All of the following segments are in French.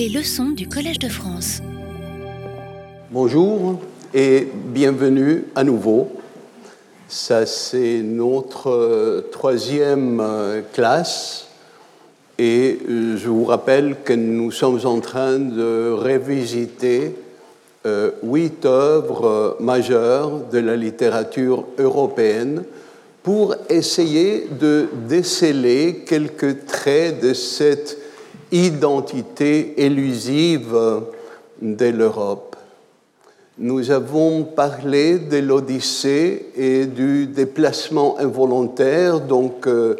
Les leçons du Collège de France. Bonjour et bienvenue à nouveau. Ça, c'est notre euh, troisième euh, classe et euh, je vous rappelle que nous sommes en train de révisiter huit œuvres majeures de la littérature européenne pour essayer de déceler quelques traits de cette identité élusive de l'Europe. Nous avons parlé de l'Odyssée et du déplacement involontaire, donc euh,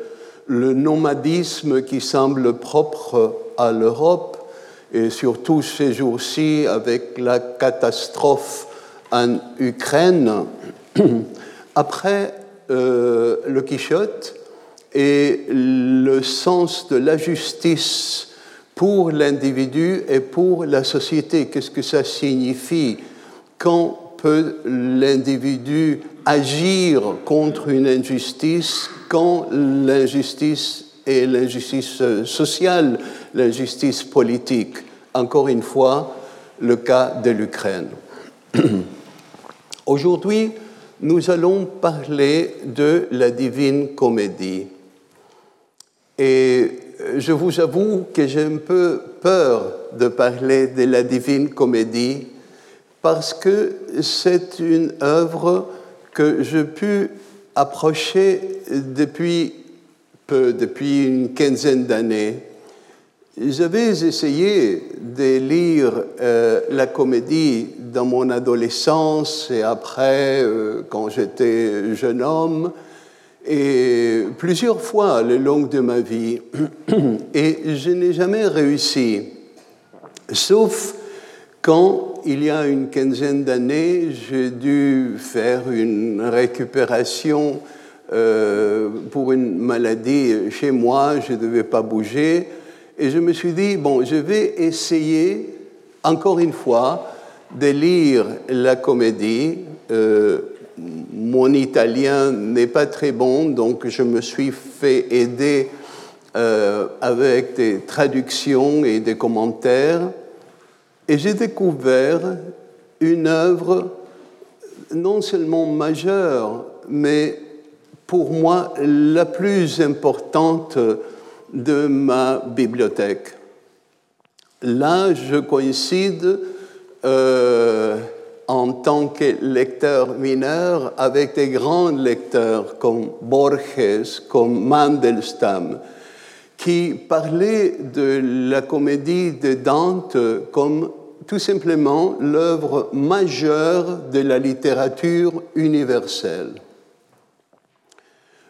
le nomadisme qui semble propre à l'Europe, et surtout ces jours-ci avec la catastrophe en Ukraine. Après euh, le Quichotte et le sens de la justice pour l'individu et pour la société. Qu'est-ce que ça signifie Quand peut l'individu agir contre une injustice quand l'injustice est l'injustice sociale, l'injustice politique? Encore une fois, le cas de l'Ukraine. Aujourd'hui, nous allons parler de la divine comédie. Et je vous avoue que j'ai un peu peur de parler de la Divine Comédie parce que c'est une œuvre que je pu approcher depuis peu, depuis une quinzaine d'années. J'avais essayé de lire euh, la comédie dans mon adolescence et après, euh, quand j'étais jeune homme, et plusieurs fois le long de ma vie, et je n'ai jamais réussi, sauf quand, il y a une quinzaine d'années, j'ai dû faire une récupération euh, pour une maladie chez moi, je ne devais pas bouger, et je me suis dit, bon, je vais essayer, encore une fois, de lire la comédie. Euh, mon italien n'est pas très bon, donc je me suis fait aider euh, avec des traductions et des commentaires. Et j'ai découvert une œuvre non seulement majeure, mais pour moi la plus importante de ma bibliothèque. Là, je coïncide euh, en tant que lecteur mineur avec des grands lecteurs comme Borges, comme Mandelstam, qui parlaient de la comédie de Dante comme tout simplement l'œuvre majeure de la littérature universelle.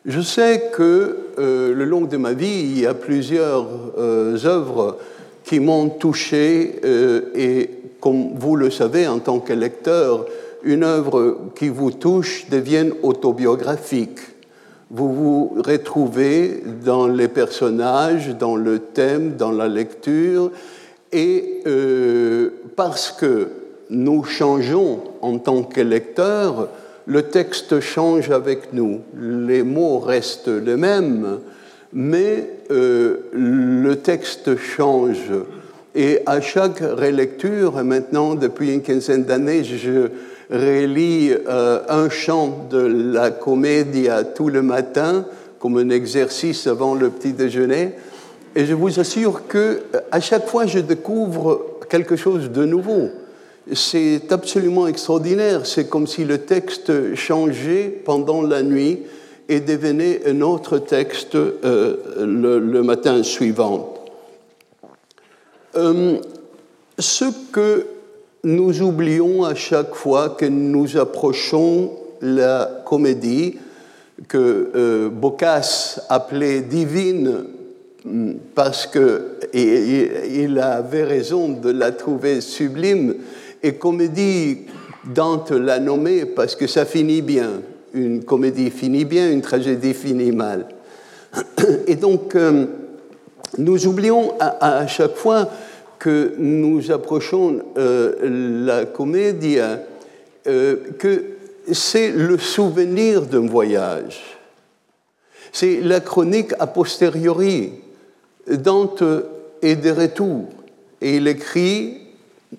Je sais que euh, le long de ma vie, il y a plusieurs euh, œuvres qui m'ont touché euh, et comme vous le savez en tant que lecteur, une œuvre qui vous touche devient autobiographique. Vous vous retrouvez dans les personnages, dans le thème, dans la lecture, et euh, parce que nous changeons en tant que lecteurs, le texte change avec nous. Les mots restent les mêmes, mais euh, le texte change. Et à chaque relecture, maintenant depuis une quinzaine d'années, je relis euh, un chant de la comédie tout le matin comme un exercice avant le petit déjeuner. Et je vous assure que euh, à chaque fois, je découvre quelque chose de nouveau. C'est absolument extraordinaire. C'est comme si le texte changeait pendant la nuit et devenait un autre texte euh, le, le matin suivant. Euh, ce que nous oublions à chaque fois que nous approchons la comédie, que euh, Boccace appelait divine, hmm, parce qu'il avait raison de la trouver sublime, et comédie, Dante l'a nommée parce que ça finit bien. Une comédie finit bien, une tragédie finit mal. Et donc, euh, nous oublions à, chaque fois que nous approchons euh, la comédie euh, que c'est le souvenir d'un voyage. C'est la chronique a posteriori. Dante est de retour. Et il écrit,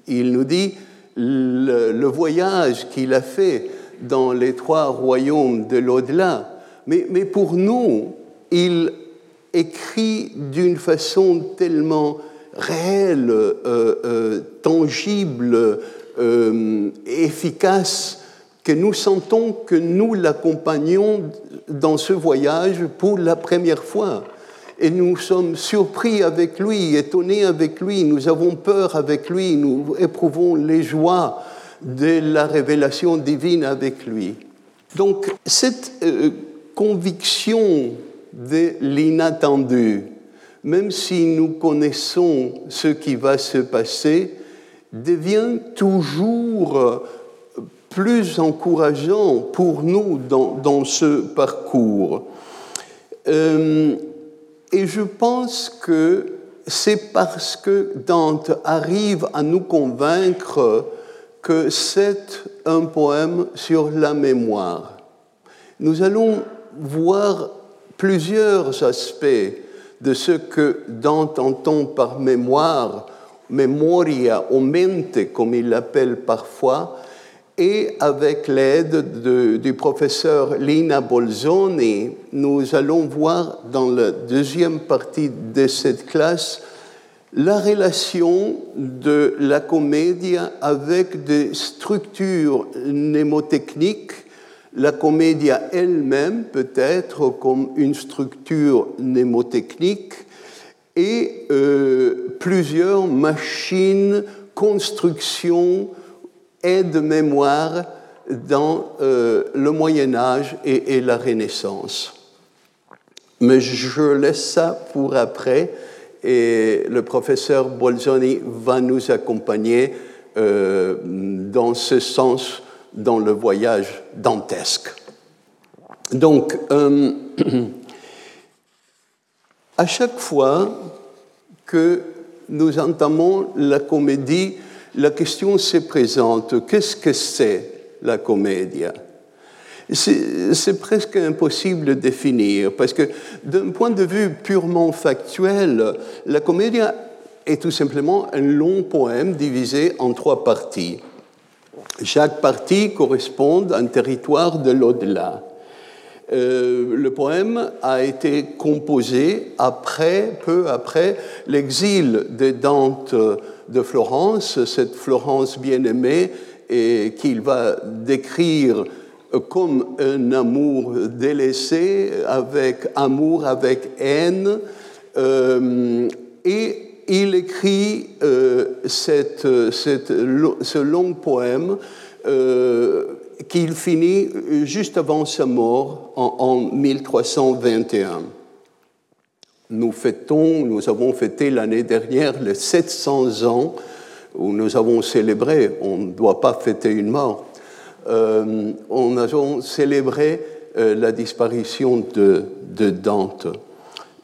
il nous dit, le, voyage qu'il a fait dans les trois royaumes de l'au-delà. Mais, mais, pour nous, il écrit d'une façon tellement réelle, euh, euh, tangible, euh, efficace, que nous sentons que nous l'accompagnons dans ce voyage pour la première fois. Et nous sommes surpris avec lui, étonnés avec lui, nous avons peur avec lui, nous éprouvons les joies de la révélation divine avec lui. Donc cette conviction de l'inattendu, même si nous connaissons ce qui va se passer, devient toujours plus encourageant pour nous dans, ce parcours. Euh, et je pense que c'est parce que Dante arrive à nous convaincre que c'est un poème sur la mémoire. Nous allons voir plusieurs aspects de ce que Dante entend par mémoire, memoria o mente, comme il l'appelle parfois, et avec l'aide du professeur Lina Bolzoni, nous allons voir dans la deuxième partie de cette classe la relation de la comédie avec des structures mnémotechniques, la comédie elle-même peut être comme une structure mnémotechnique et euh, plusieurs machines, constructions, aide-mémoire dans euh, le Moyen Âge et, la Renaissance. Mais je laisse ça pour après et le professeur Bolzoni va nous accompagner euh, dans ce sens dans le voyage dantesque. Donc, euh, à chaque fois que nous entamons la comédie, la question se présente, qu'est-ce que c'est la comédie c'est presque impossible de définir, parce que d'un point de vue purement factuel, la comédie est tout simplement un long poème divisé en trois parties. Chaque partie correspond à un territoire de l'au-delà. Euh, le poème a été composé après, peu après, l'exil de Dante de Florence, cette Florence bien-aimée, et qu'il va décrire comme un amour délaissé, avec amour, avec haine. Euh, et il écrit euh, cette, ce long poème euh, qu'il finit juste avant sa mort en, en 1321. Nous fêtons, nous avons fêté l'année dernière les 700 ans où nous avons célébré, on ne doit pas fêter une mort, euh, on a célébré euh, la disparition de, Dante.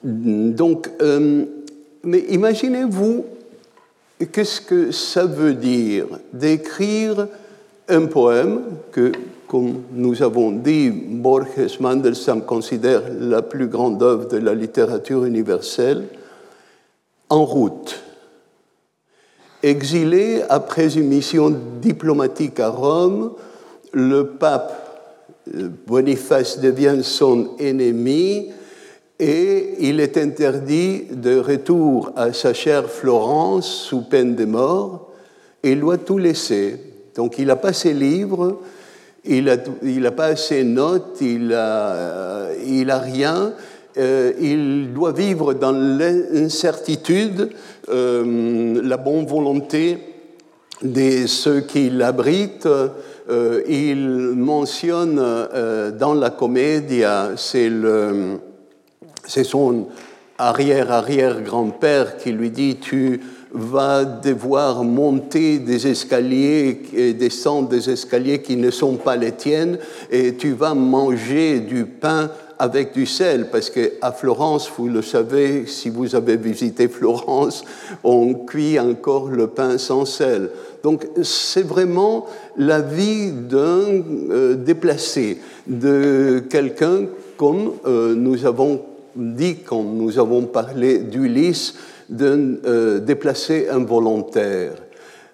Donc, euh, mais imaginez-vous qu'est-ce que ça veut dire d'écrire un poème que comme nous avons dit, Borges Mandelstam considère la plus grande œuvre de la littérature universelle, en route. Exilé après une mission diplomatique à Rome, le pape euh, Boniface devient son ennemi et il est interdit de retour à sa chère Florence sous peine de mort il doit tout laisser. Donc il n'a pas ses livres, il n'a pas ses notes, il n'a euh, il a rien. Euh, il doit vivre dans l'incertitude, euh, la bonne volonté de ceux qui l'abritent. il mentionne dans la comédie, c'est son arrière-arrière-grand-père qui lui dit Tu va devoir monter des escaliers et descendre des escaliers qui ne sont pas les tiennes et tu vas manger du pain avec du sel, parce qu'à Florence, vous le savez, si vous avez visité Florence, on cuit encore le pain sans sel. Donc c'est vraiment la vie d'un euh, déplacé, de quelqu'un comme euh, nous avons dit quand nous avons parlé d'Ulysse, d'un déplacé involontaire.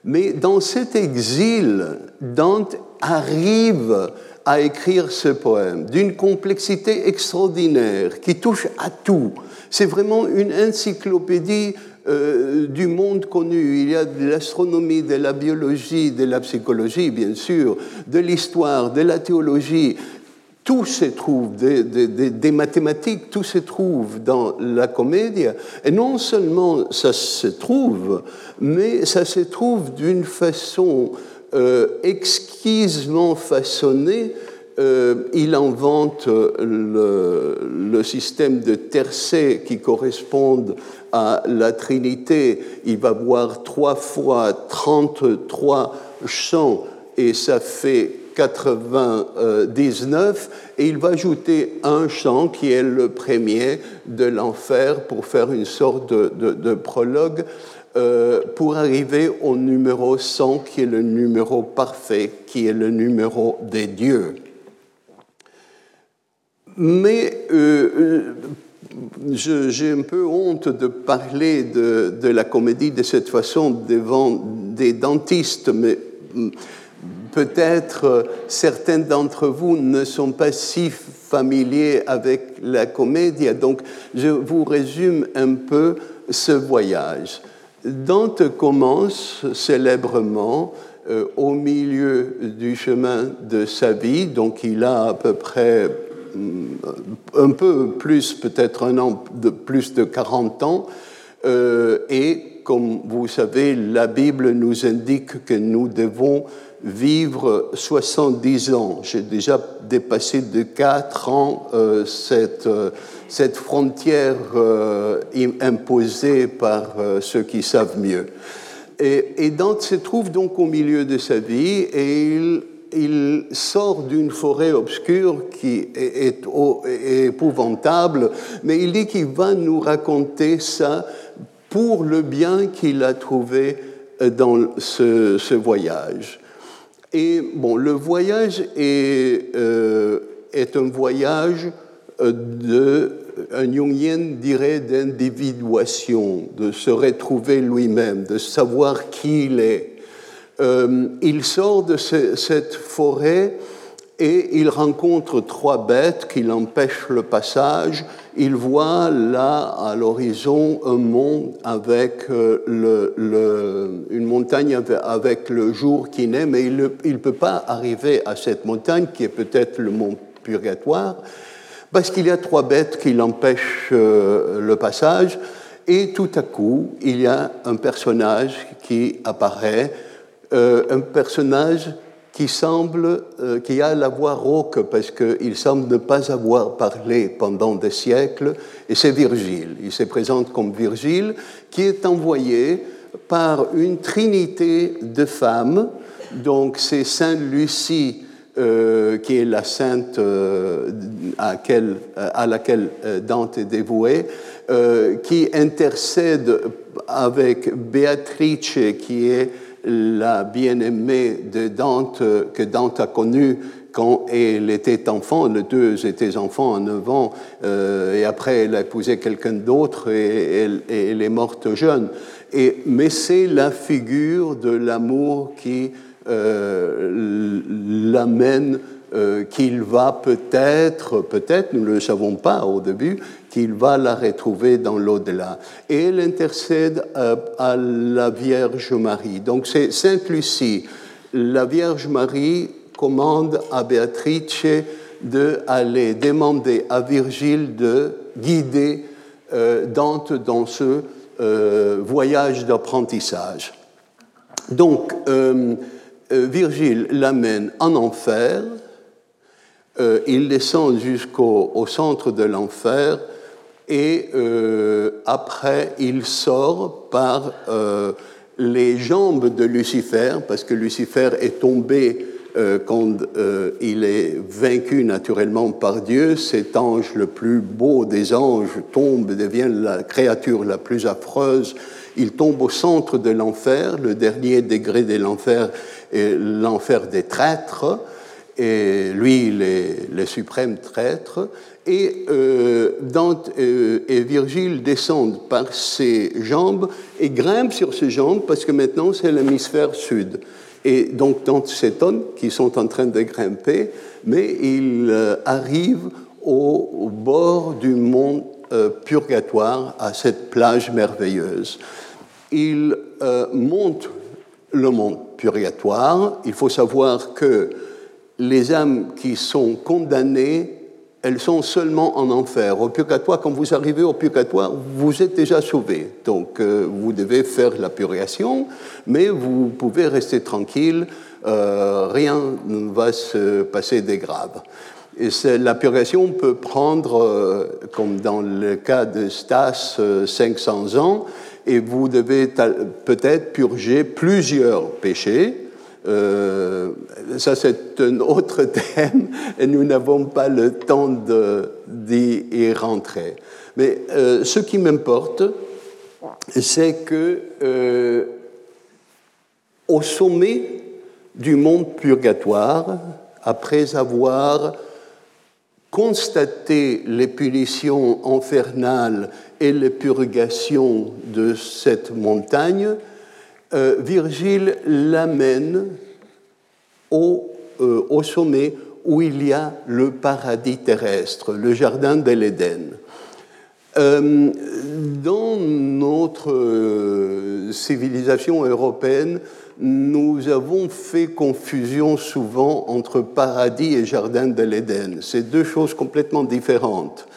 Mais dans cet exil, Dante arrive à écrire ce poème d'une complexité extraordinaire qui touche à tout. C'est vraiment une encyclopédie euh, du monde connu. Il y a de l'astronomie, de la biologie, de la psychologie, bien sûr, de l'histoire, de la théologie. Tout se trouve, des, mathématiques, tout se trouve dans la comédie. Et non seulement ça se trouve, mais ça se trouve d'une façon euh, exquisement façonnée euh, il invente le, le, système de tercets qui correspondent à la Trinité. Il va voir trois fois 33 chants et ça fait 99 et il va ajouter un chant qui est le premier de l'enfer pour faire une sorte de, prologue euh, pour arriver au numéro 100 qui est le numéro parfait, qui est le numéro des dieux. Mais euh, euh, j'ai un peu honte de parler de, de, la comédie de cette façon devant des dentistes, mais mm, peut-être euh, certains d'entre vous ne sont pas si familiers avec la comédie, donc je vous résume un peu ce voyage. Dante commence célèbrement au milieu du chemin de sa vie, donc il a à peu près un peu plus, peut-être un an de plus de 40 ans. Euh, et comme vous savez, la Bible nous indique que nous devons vivre 70 ans. J'ai déjà dépassé de 4 ans euh, cette, euh, cette frontière imposée par ceux qui savent mieux. Et, Dante se trouve donc au milieu de sa vie et il sort d'une forêt obscure qui est, épouvantable, mais il dit qu'il va nous raconter ça pour le bien qu'il a trouvé dans ce, voyage. Et bon, le voyage est, euh, un voyage euh, de, un Jungien dirait d'individuation, de se retrouver lui-même, de savoir qui il est. Euh, il sort de cette forêt et il rencontre trois bêtes qui l'empêchent le passage. Il voit là à l'horizon un mont avec euh, une montagne avec le jour qui naît, mais il ne peut pas arriver à cette montagne qui est peut-être le mont Purgatoire, parce qu'il y a trois bêtes qui l'empêchent euh, le passage. Et tout à coup, il y a un personnage qui apparaît euh, un personnage qui semble, euh, qui a la voix rauque parce qu'il semble ne pas avoir parlé pendant des siècles, et c'est Virgile. Il se présente comme Virgile, qui est envoyé par une trinité de femmes, donc c'est Sainte Lucie, euh, qui est la sainte à, à, laquelle Dante est dévoué, qui intercède avec Béatrice, qui est la bien-aimée de Dante que Dante a connue quand elle était enfant, les deux étaient enfants à 9 ans, euh, et après elle a épousé quelqu'un d'autre et, elle, est morte jeune. Et, mais c'est la figure de l'amour qui euh, l'amène euh, qu'il va peut-être, peut-être, nous ne le savons pas au début, qu'il va la retrouver dans l'au-delà. Et elle intercède euh, à, la Vierge Marie. Donc c'est Sainte Lucie. La Vierge Marie commande à Béatrice d'aller demander à Virgile de guider euh, Dante dans ce voyage d'apprentissage. Donc, Virgile l'amène en enfer, euh, il descend jusqu'au centre de l'enfer et euh, après il sort par euh, les jambes de Lucifer, parce que Lucifer est tombé quand il est vaincu naturellement par Dieu. Cet ange le plus beau des anges tombe, devient la créature la plus affreuse. Il tombe au centre de l'enfer, le dernier degré de l'enfer est l'enfer des traîtres et lui, il est le suprême traître, Et euh, Dante euh, et Virgile descendent par ses jambes et grimpent sur ses jambes parce que maintenant c'est l'hémisphère sud. Et donc Dante s'étonne qu'ils sont en train de grimper, mais ils euh, arrivent au, bord du mont Purgatoire, à cette plage merveilleuse. Ils montent le mont Purgatoire. Il faut savoir que les âmes qui sont condamnées elles sont seulement en enfer. Au purgatoire, quand vous arrivez au purgatoire, vous êtes déjà sauvé. Donc, euh, vous devez faire la purgation, mais vous pouvez rester tranquille, euh, rien ne va se passer de grave. Et la purgation peut prendre, euh, comme dans le cas de Stas, 500 ans, et vous devez peut-être purger plusieurs péchés, euh, ça, c'est un autre thème et nous n'avons pas le temps d'y rentrer. Mais euh, ce qui m'importe, c'est que euh, au sommet du monde purgatoire, après avoir constaté les punitions infernales et les purgations de cette montagne, euh, Virgile l'amène au, euh, au, sommet où il y a le paradis terrestre, le jardin de l'Éden. Euh, dans notre civilisation européenne, nous avons fait confusion souvent entre paradis et jardin de l'Éden. C'est deux choses complètement différentes.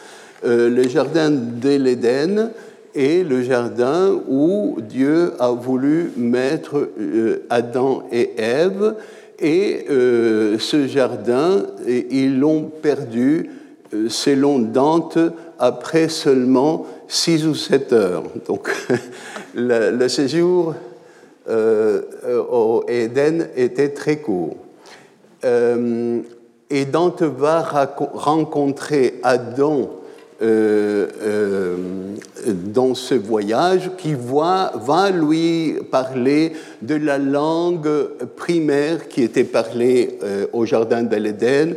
le jardin de l'Éden, et le jardin où Dieu a voulu mettre euh, Adam et Ève. Et euh, ce jardin, ils l'ont perdu, euh, selon Dante, après seulement six ou sept heures. Donc le, séjour au Éden était très court. et Dante va rencontrer Adam euh, euh, dans ce voyage qui va, va lui parler de la langue primaire qui était parlée euh, au Jardin de l'Éden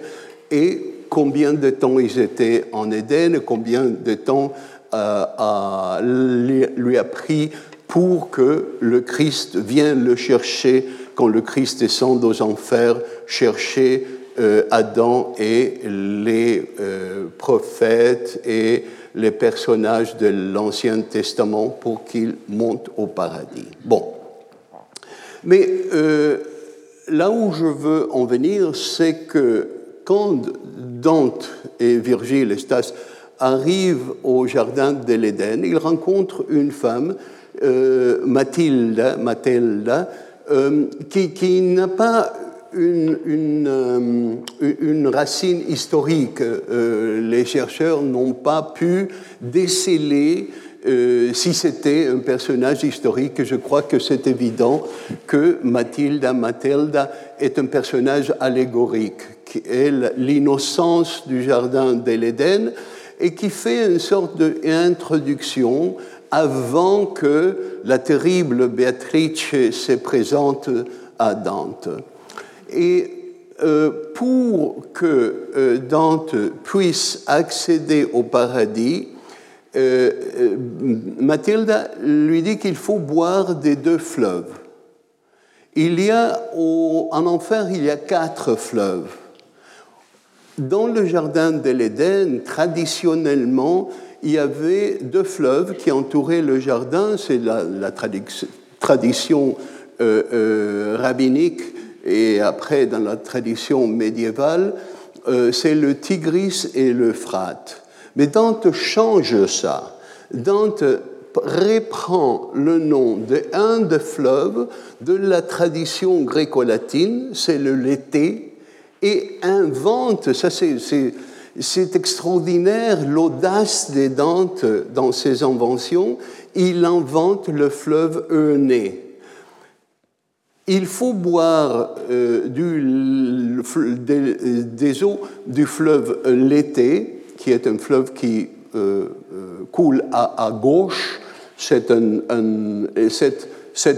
et combien de temps ils étaient en Éden, combien de temps lui a pris pour que le Christ vienne le chercher quand le Christ descend aux enfers, chercher Adam et les euh, prophètes et les personnages de l'Ancien Testament pour qu'ils montent au paradis. Bon. Mais euh, là où je veux en venir, c'est que quand Dante et Virgile et Stas arrivent au jardin de l'Éden, ils rencontrent une femme, Mathilda, Mathilda qui n'a pas une, euh, une, racine historique. Euh, les chercheurs n'ont pas pu déceler euh, si c'était un personnage historique. Je crois que c'est évident que Mathilda Mathilda est un personnage allégorique, qui est l'innocence du jardin de l'Éden et qui fait une sorte d'introduction avant que la terrible Béatrice se présente à Dante. Et euh, pour que euh, Dante puisse accéder au paradis, euh, Mathilde lui dit qu'il faut boire des deux fleuves. Il y a en enfer, il y a quatre fleuves. Dans le jardin de l'Éden, traditionnellement, il y avait deux fleuves qui entouraient le jardin. C'est la, tradition rabbinique et après dans la tradition médiévale, euh, c'est le Tigris et l'Euphrate. Mais Dante change ça. Dante reprend le nom d'un des fleuves de la tradition gréco-latine, c'est le Lété, et invente, ça c'est extraordinaire, l'audace des Dante dans ses inventions, il invente le fleuve Euné il faut boire euh, des, eaux du fleuve l'été, qui est un fleuve qui euh, euh, coule à, gauche. cette,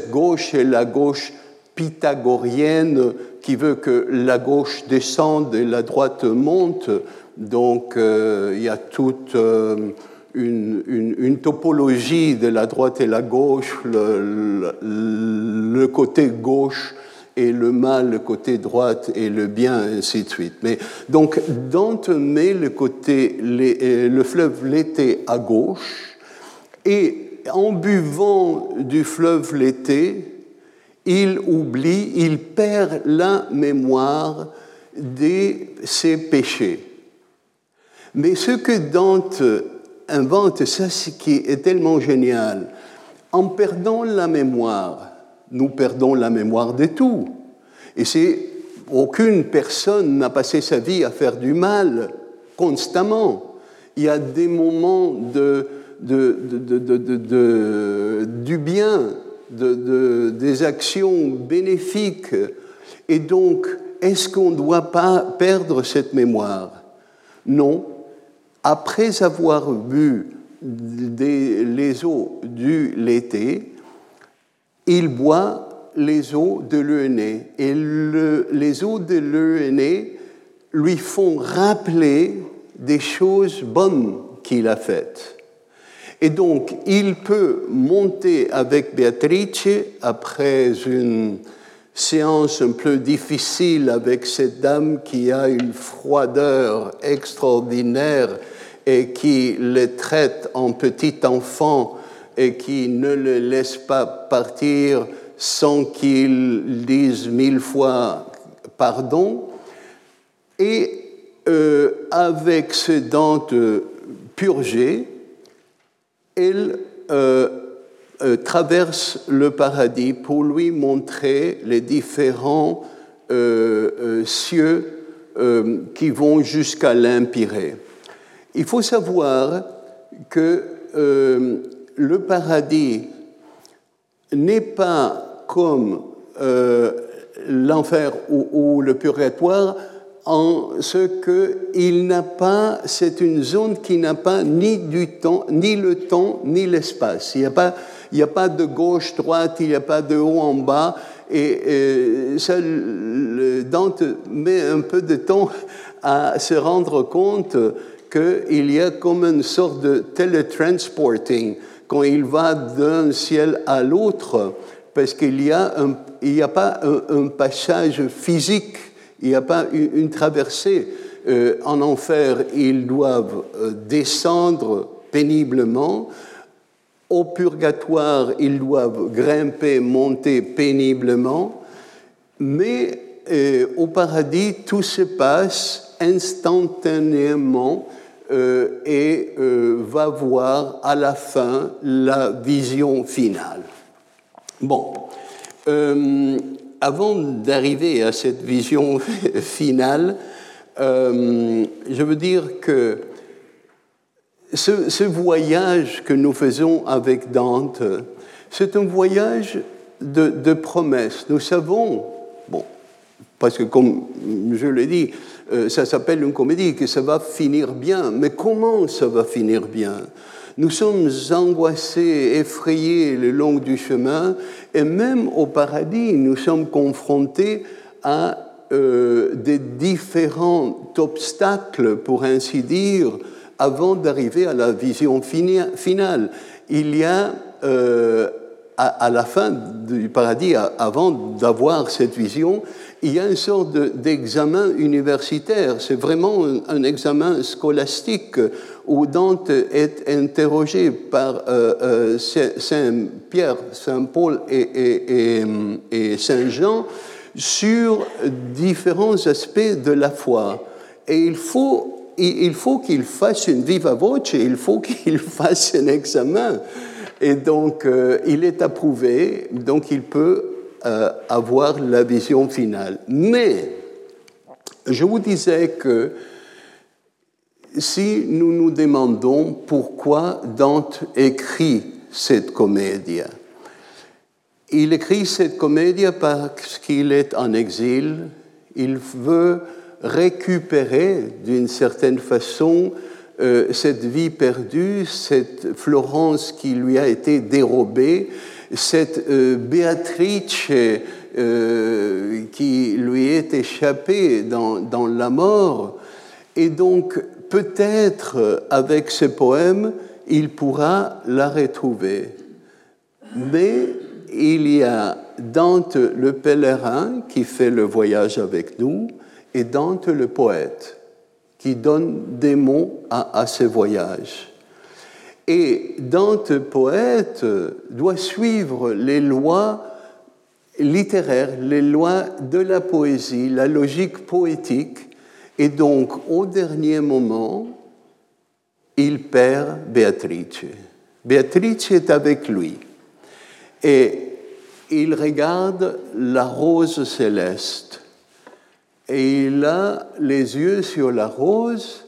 gauche est la gauche pythagorienne qui veut que la gauche descende et la droite monte. Donc il y a toute une, topologie de la droite et la gauche, le, côté gauche et le mal, le côté droite et le bien, ainsi de suite. Mais donc, Dante met le, côté, euh, le fleuve l'été à gauche, et en buvant du fleuve l'été, il oublie, il perd la mémoire de ses péchés. Mais ce que Dante invente, ça ce qui est tellement génial. En perdant la mémoire, nous perdons la mémoire de tout. Et c'est aucune personne n'a passé sa vie à faire du mal constamment. Il y a des moments de, du bien, des actions bénéfiques. Et donc, est-ce qu'on ne doit pas perdre cette mémoire? Non, après avoir bu les eaux du l'été, il boit les eaux de l'ENE. Et les eaux de l'ENE lui font rappeler des choses bonnes qu'il a faites. Et donc, il peut monter avec Beatrice après une séance un peu difficile avec cette dame qui a une froideur extraordinaire et qui le traite en petit enfant et qui ne le laisse pas partir sans qu'il dise mille fois pardon. Et euh, avec ses dents purgées, elle euh, euh, traverse le paradis pour lui montrer les différents cieux qui vont jusqu'à l'Empyrée. Il faut savoir que euh, le paradis n'est pas comme euh, l'enfer ou, le purgatoire en ce qu'il n'a pas, c'est une zone qui n'a pas ni du temps, ni le temps, ni l'espace. Il n'y a pas, il a pas de gauche, droite, il n'y a pas de haut en bas. Et, et ça, Dante met un peu de temps à se rendre compte qu'il y a comme une sorte de teletransporting quand il va d'un ciel à l'autre, parce qu'il n'y a, a pas un, passage physique, il n'y a pas une, traversée. Euh, en enfer, ils doivent euh, descendre péniblement. Au purgatoire, ils doivent grimper, monter péniblement. Mais euh, au paradis, tout se passe instantanément et euh, va voir à la fin la vision finale. Bon, euh, avant d'arriver à cette vision finale, je veux dire que ce, voyage que nous faisons avec Dante, c'est un voyage de, de promesses. Nous savons, bon, parce que comme je l'ai dit, euh, ça s'appelle une comédie, que ça va finir bien. Mais comment ça va finir bien? Nous sommes angoissés, effrayés le long du chemin, et même au paradis, nous sommes confrontés à euh, des différents obstacles, pour ainsi dire, avant d'arriver à la vision finale. Il y a euh, à, la fin du paradis, avant d'avoir cette vision, il y a une sorte d'examen universitaire. C'est vraiment un, examen scolastique où Dante est interrogé par euh, euh, Saint Pierre, Saint Paul et, et Saint Jean sur différents aspects de la foi. Et il faut il faut qu'il fasse une viva voce, il faut qu'il fasse un examen. Et donc, euh, il est approuvé, donc il peut euh, avoir la vision finale. Mais, je vous disais que si nous nous demandons pourquoi Dante écrit cette comédie, il écrit cette comédie parce qu'il est en exil, il veut récupérer d'une certaine façon euh, cette vie perdue, cette Florence qui lui a été dérobée, cette euh, Béatrice euh, qui lui est échappée dans, la mort. Et donc, peut-être avec ce poème, il pourra la retrouver. Mais il y a Dante le pèlerin qui fait le voyage avec nous et Dante le poète qui donne des mots à, à ce voyage. Et Dante poète doit suivre les lois littéraires, les lois de la poésie, la logique poétique, et donc au dernier moment, il perd Beatrice. Beatrice est avec lui. Et il regarde la rose céleste. Et il a les yeux sur la rose,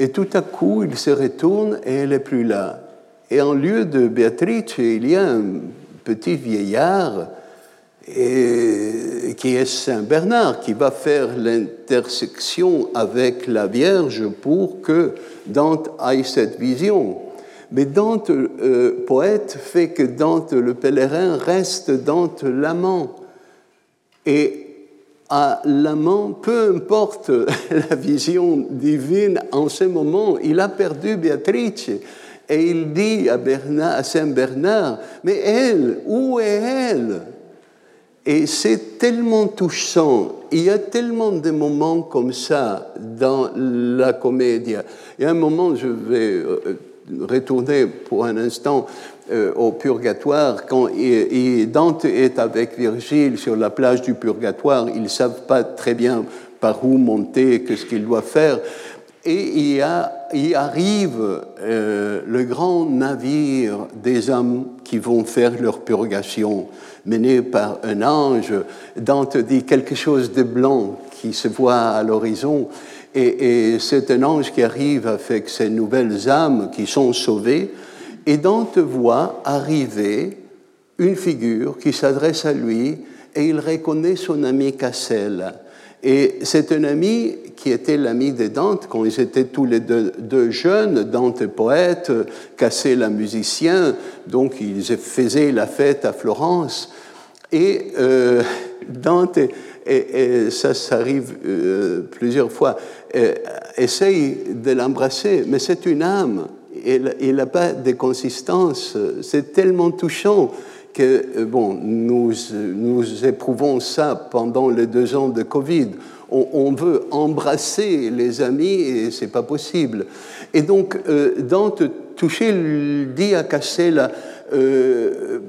et tout à coup, il se retourne et elle n'est plus là. Et en lieu de Beatrice, il y a un petit vieillard et, qui est Saint Bernard, qui va faire l'intersection avec la Vierge pour que Dante ait cette vision. Mais Dante, euh, poète, fait que Dante, le pèlerin, reste Dante l'amant. Et à l'amant, peu importe la vision divine en ce moment, il a perdu Béatrice. Et il dit à, Bernard, à Saint Bernard, mais elle, où est elle? Et c'est tellement touchant. Il y a tellement de moments comme ça dans la comédie. Il y a un moment, je vais euh, retourner pour un instant euh, au purgatoire, quand Dante est avec Virgile sur la plage du purgatoire, ils ne savent pas très bien par où monter, qu'est-ce qu'ils doivent faire. Et il, y arrive euh, le grand navire des hommes qui vont faire leur purgation, mené par un ange. Dante dit quelque chose de blanc qui se voit à l'horizon. Et, et c'est un ange qui arrive avec ces nouvelles âmes qui sont sauvées. Et Dante voit arriver une figure qui s'adresse à lui et il reconnaît son ami Cassel. Et c'est un ami qui était l'ami de Dante quand ils étaient tous les deux, jeunes, Dante poète, Cassel musicien, donc ils faisaient la fête à Florence. Et euh, Dante, et, ça, ça arrive euh, plusieurs fois, euh, essaye de l'embrasser, mais c'est une âme il n'a pas de consistance. C'est tellement touchant que, euh, bon, nous, nous éprouvons ça pendant les deux ans de Covid. On, veut embrasser les amis et c'est pas possible. Et donc, euh, Dante touché dit à Cassel, euh,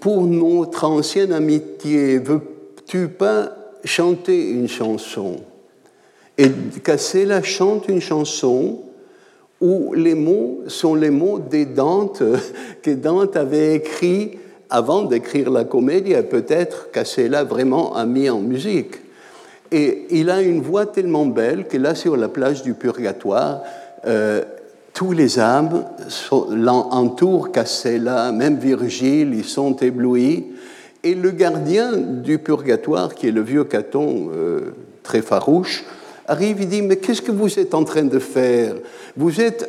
pour notre ancienne amitié, veux-tu pas chanter une chanson? Et Cassel chante une chanson où les mots sont les mots des Dante que Dante avait écrit avant d'écrire la comédie, peut-être qu'Assela vraiment a mis en musique. Et il a une voix tellement belle que là, sur la plage du Purgatoire, euh, tous les âmes l'entourent Cassela, même Virgile, ils sont éblouis. Et le gardien du Purgatoire, qui est le vieux Caton euh, très farouche, arrive et dit, mais qu'est-ce que vous êtes en train de faire? Vous êtes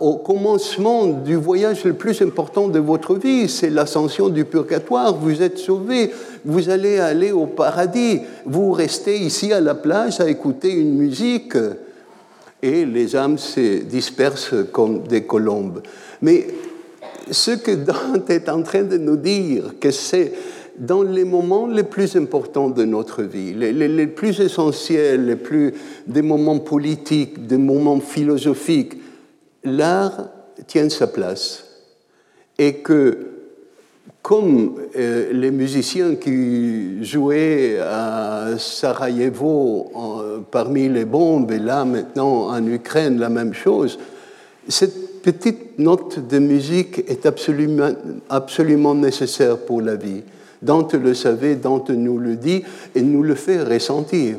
au commencement du voyage le plus important de votre vie, c'est l'ascension du purgatoire, vous êtes sauvé, vous allez aller au paradis, vous restez ici à la plage à écouter une musique et les âmes se dispersent comme des colombes. Mais ce que Dante est en train de nous dire, que c'est dans les moments les plus importants de notre vie, les, plus essentiels, les plus, des moments politiques, des moments philosophiques, l'art tient sa place. Et que, comme euh, les musiciens qui jouaient à Sarajevo parmi les bombes, et là maintenant en Ukraine la même chose, cette petite note de musique est absolument, absolument nécessaire pour la vie. Dante le savait, Dante nous le dit et nous le fait ressentir.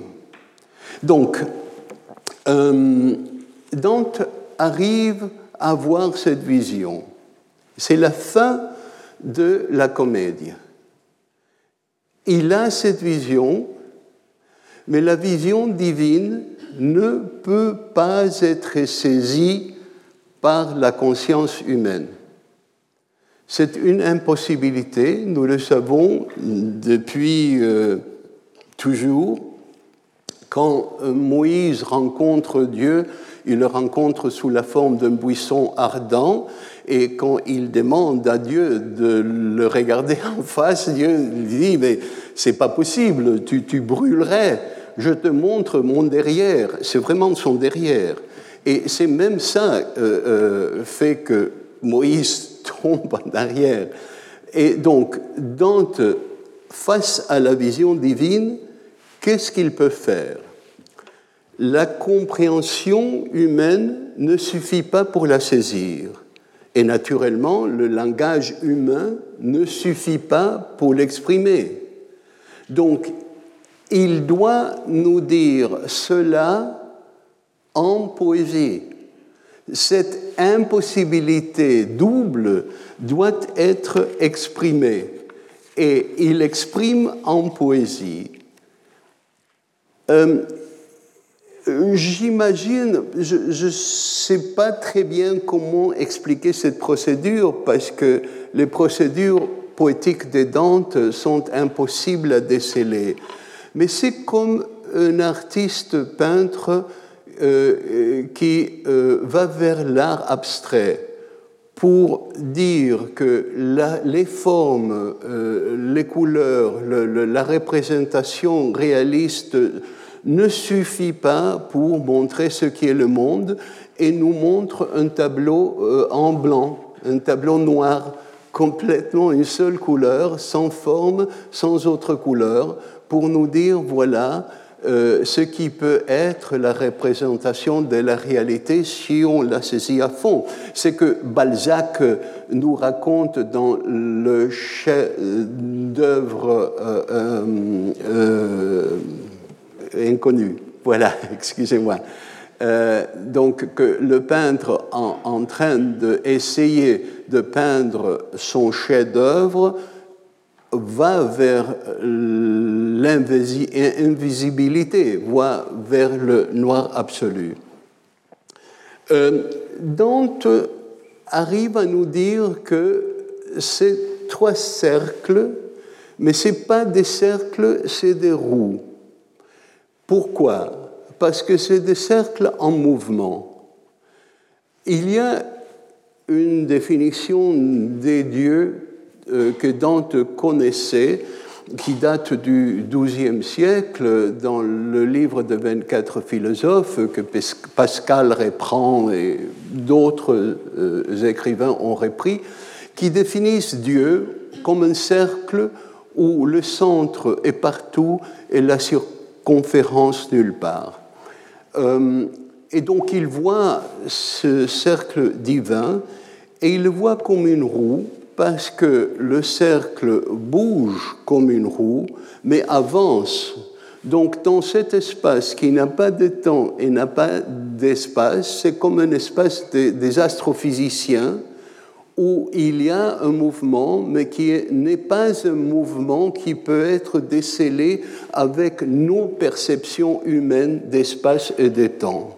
Donc, euh, Dante arrive à voir cette vision. C'est la fin de la comédie. Il a cette vision, mais la vision divine ne peut pas être saisie par la conscience humaine. C'est une impossibilité, nous le savons depuis euh, toujours. Quand euh, Moïse rencontre Dieu, il le rencontre sous la forme d'un buisson ardent, et quand il demande à Dieu de le regarder en face, Dieu dit, mais c'est pas possible, tu, tu brûlerais, je te montre mon derrière, c'est vraiment son derrière. Et c'est même ça euh, euh, fait que Moïse tombe en arrière. Et donc, Dante, face à la vision divine, qu'est-ce qu'il peut faire? La compréhension humaine ne suffit pas pour la saisir. Et naturellement, le langage humain ne suffit pas pour l'exprimer. Donc, il doit nous dire cela en poésie. Cette impossibilité double doit être exprimée et il exprime en poésie. Euh, j'imagine, je ne sais pas très bien comment expliquer cette procédure parce que les procédures poétiques des Dante sont impossibles à déceler. Mais c'est comme un artiste peintre qui euh, va vers l'art abstrait pour dire que les formes, euh, les couleurs, la représentation réaliste ne suffit pas pour montrer ce qui est le monde et nous montre un tableau en blanc, un tableau noir, complètement une seule couleur, sans forme, sans autre couleur, pour nous dire, voilà, euh, ce qui peut être la représentation de la réalité si on la saisit à fond. C'est que Balzac nous raconte dans le chef-d'œuvre euh, euh, inconnu. Voilà, excusez-moi. donc que le peintre en, en train d'essayer de peindre son chef-d'œuvre va vers l'invisibilité, voire vers le noir absolu. Euh, Dante arrive à nous dire que ces trois cercles, mais ce pas des cercles, c'est des roues. Pourquoi? Parce que c'est des cercles en mouvement. Il y a une définition des dieux euh, que Dante connaissait, qui date du XIIe siècle, dans le livre de 24 philosophes que Pascal reprend et d'autres euh, écrivains ont repris, qui définissent Dieu comme un cercle où le centre est partout et la circonférence nulle part. Euh, et donc il voit ce cercle divin et il le voit comme une roue parce que le cercle bouge comme une roue, mais avance. Donc dans cet espace qui n'a pas de temps et n'a pas d'espace, c'est comme un espace des astrophysiciens où il y a un mouvement, mais qui n'est pas un mouvement qui peut être décelé avec nos perceptions humaines d'espace et de temps.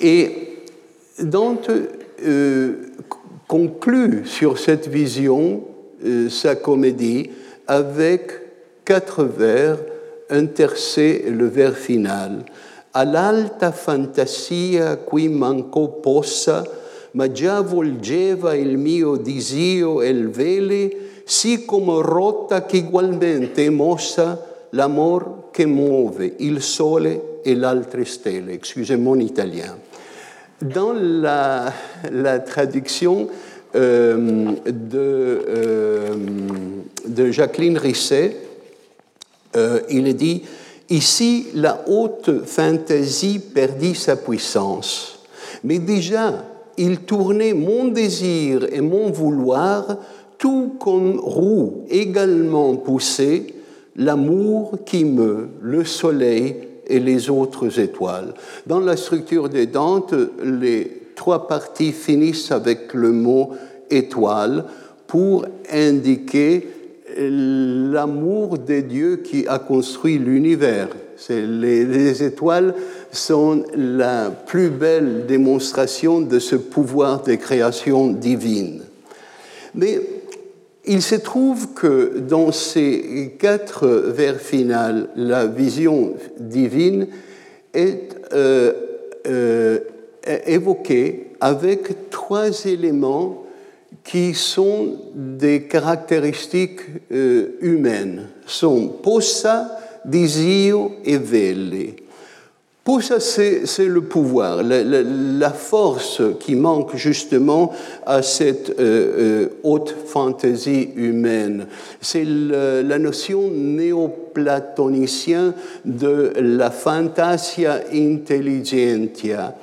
Et Dante euh, conclut sur cette vision euh, sa comédie avec quatre vers intercés le vers final. All'alta fantasia qui manco possa, ma già volgeva il mio disio e il vele, sì come rotta che ugualmente mossa l'amor che muove il sole e l'altre stelle. Excusez-moi italien. Dans la, traduction euh, euh, de, Jacqueline Risset, euh, il est dit Ici, la haute fantaisie perdit sa puissance, mais déjà, il tournait mon désir et mon vouloir tout comme roue également poussée, l'amour qui meut le soleil et les autres étoiles. Dans la structure des Dantes, les trois parties finissent avec le mot étoile pour indiquer l'amour des dieux qui a construit l'univers. Les, les, étoiles sont la plus belle démonstration de ce pouvoir de création divine. Mais Il se trouve que dans ces quatre vers finales, la vision divine est euh, euh, évoquée avec trois éléments qui sont des caractéristiques euh, humaines, sont posa, disio et velle. Posa, c'est le pouvoir, la, force qui manque justement à cette euh, euh, haute fantaisie humaine. C'est la notion néoplatonicienne de la fantasia intelligentia.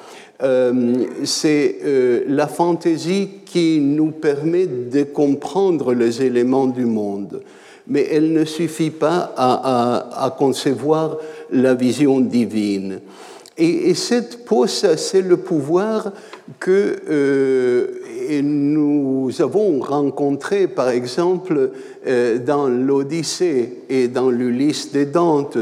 Euh, c'est euh, la fantaisie qui nous permet de comprendre les éléments du monde. Mais elle ne suffit pas à, concevoir la vision divine. Et, cette pose, c'est le pouvoir que euh, nous avons rencontré, par exemple, dans l'Odyssée et dans l'Ulysse de Dante,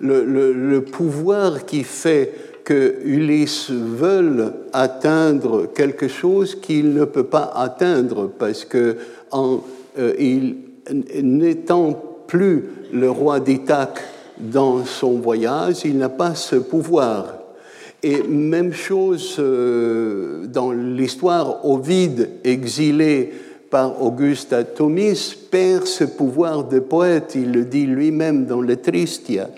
le, le, pouvoir qui fait que Ulysse veut atteindre quelque chose qu'il ne peut pas atteindre parce que en, euh, il, n'étant plus le roi d'Ithaque dans son voyage, il n'a pas ce pouvoir. Et même chose euh, dans l'histoire, Ovide, exilé par Auguste Atomis, perd ce pouvoir de poète, il le dit lui-même dans le Tristia.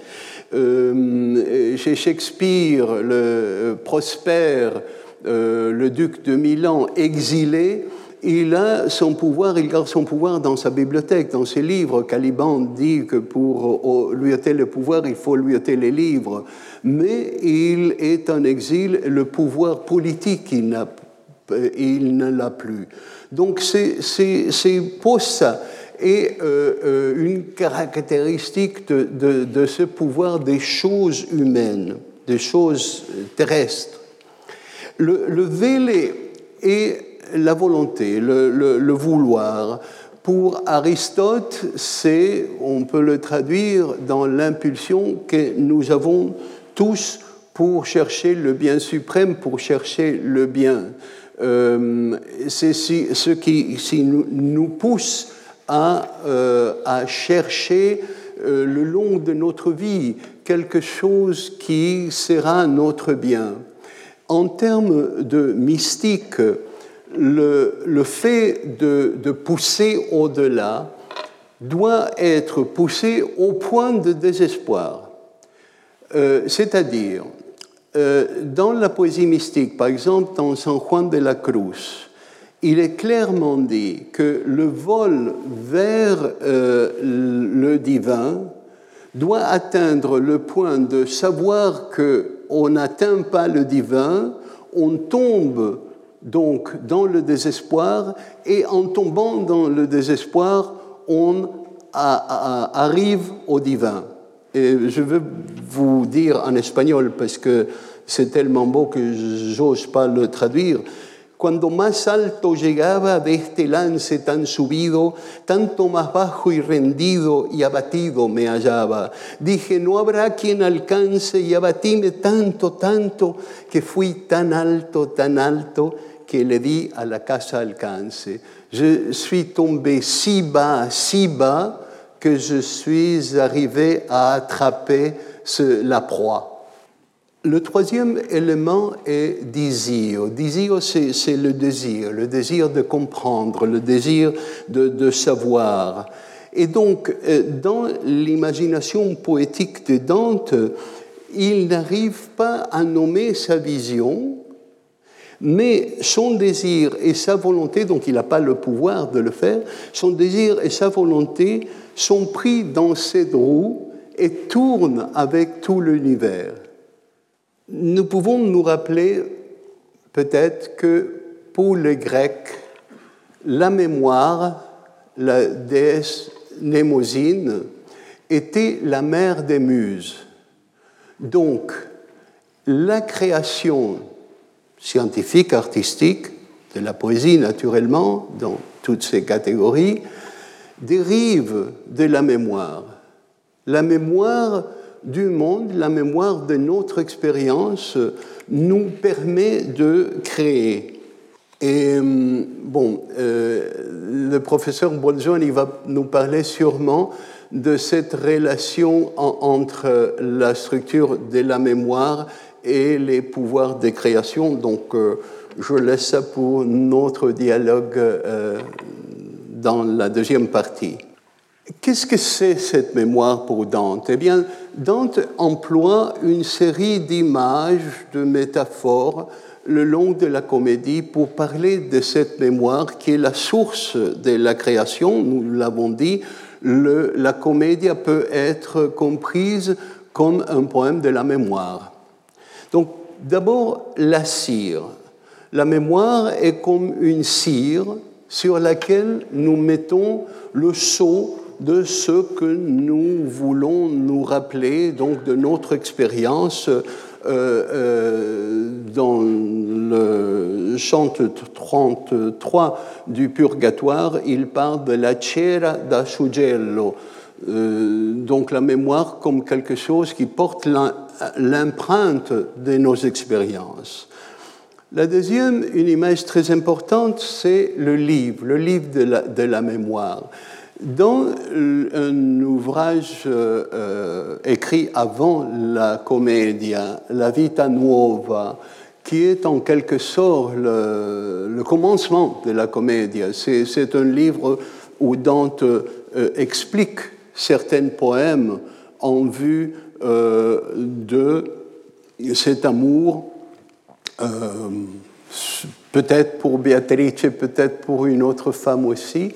Euh, chez Shakespeare, le euh, Prosper, le duc de Milan, exilé, il a son pouvoir, il garde son pouvoir dans sa bibliothèque, dans ses livres. Caliban dit que pour lui ôter le pouvoir, il faut lui ôter les livres. Mais il est en exil, le pouvoir politique, il, il ne l'a plus. Donc c'est pour ça et euh, euh, une caractéristique de, ce pouvoir des choses humaines, des choses terrestres. Le, le vélé est la volonté, le, vouloir. Pour Aristote, c'est, on peut le traduire dans l'impulsion que nous avons tous pour chercher le bien suprême, pour chercher le bien. Euh, c'est ce qui nous, pousse euh, à, chercher euh, le long de notre vie quelque chose qui sera notre bien. En termes de mystique, le, fait de, pousser au-delà doit être poussé au point de désespoir. Euh, c'est-à-dire, dans la poésie mystique, par exemple dans San Juan de la Cruz, il est clairement dit que le vol vers euh, le divin doit atteindre le point de savoir qu'on n'atteint pas le divin, on tombe donc dans le désespoir, et en tombant dans le désespoir, on arrive au divin. Et je veux vous dire en espagnol, parce que c'est tellement beau que j'ose pas le traduire, Cuando más alto llegaba de este lance tan subido, tanto más bajo y rendido y abatido me hallaba. Dije, no habrá quien alcance y abatíme tanto, tanto, que fui tan alto, tan alto, que le di a la casa alcance. Je suis tombé si bas, si bas, que je suis arrivé à attraper la proie. Le troisième élément est désir. Désir, c'est le désir, le désir de comprendre, le désir de, savoir. Et donc, euh, dans l'imagination poétique de Dante, il n'arrive pas à nommer sa vision, mais son désir et sa volonté, donc il n'a pas le pouvoir de le faire, son désir et sa volonté sont pris dans cette roue et tournent avec tout l'univers. Nous pouvons nous rappeler peut-être que pour les Grecs, la mémoire, la déesse Némosine, était la mère des muses. Donc, la création scientifique, artistique, de la poésie naturellement, dans toutes ces catégories, dérive de la mémoire. La mémoire du monde, la mémoire de notre expérience nous permet de créer. Et bon, le professeur Bolzon, il va nous parler sûrement de cette relation entre la structure de la mémoire et les pouvoirs de création. Donc, je laisse ça pour notre dialogue dans la deuxième partie. Qu'est-ce que c'est cette mémoire pour Dante? Eh bien, Dante emploie une série d'images, de métaphores le long de la comédie pour parler de cette mémoire qui est la source de la création. Nous l'avons dit, la comédie peut être comprise comme un poème de la mémoire. Donc, d'abord, la cire. La mémoire est comme une cire sur laquelle nous mettons le sceau de ce que nous voulons nous rappeler, donc de notre expérience euh, euh, dans le chant 33 du Purgatoire, il parle de la cera da suggello, euh, donc la mémoire comme quelque chose qui porte l'empreinte de nos expériences. La deuxième, une image très importante, c'est le livre, le livre de la, mémoire. Dans un ouvrage euh, euh, écrit avant la Commedia, La Vita Nuova, qui est en quelque sorte le, commencement de la Commedia, c'est un livre où Dante euh, explique certains poèmes en vue de cet amour euh, peut-être pour Beatrice, peut-être pour une autre femme aussi.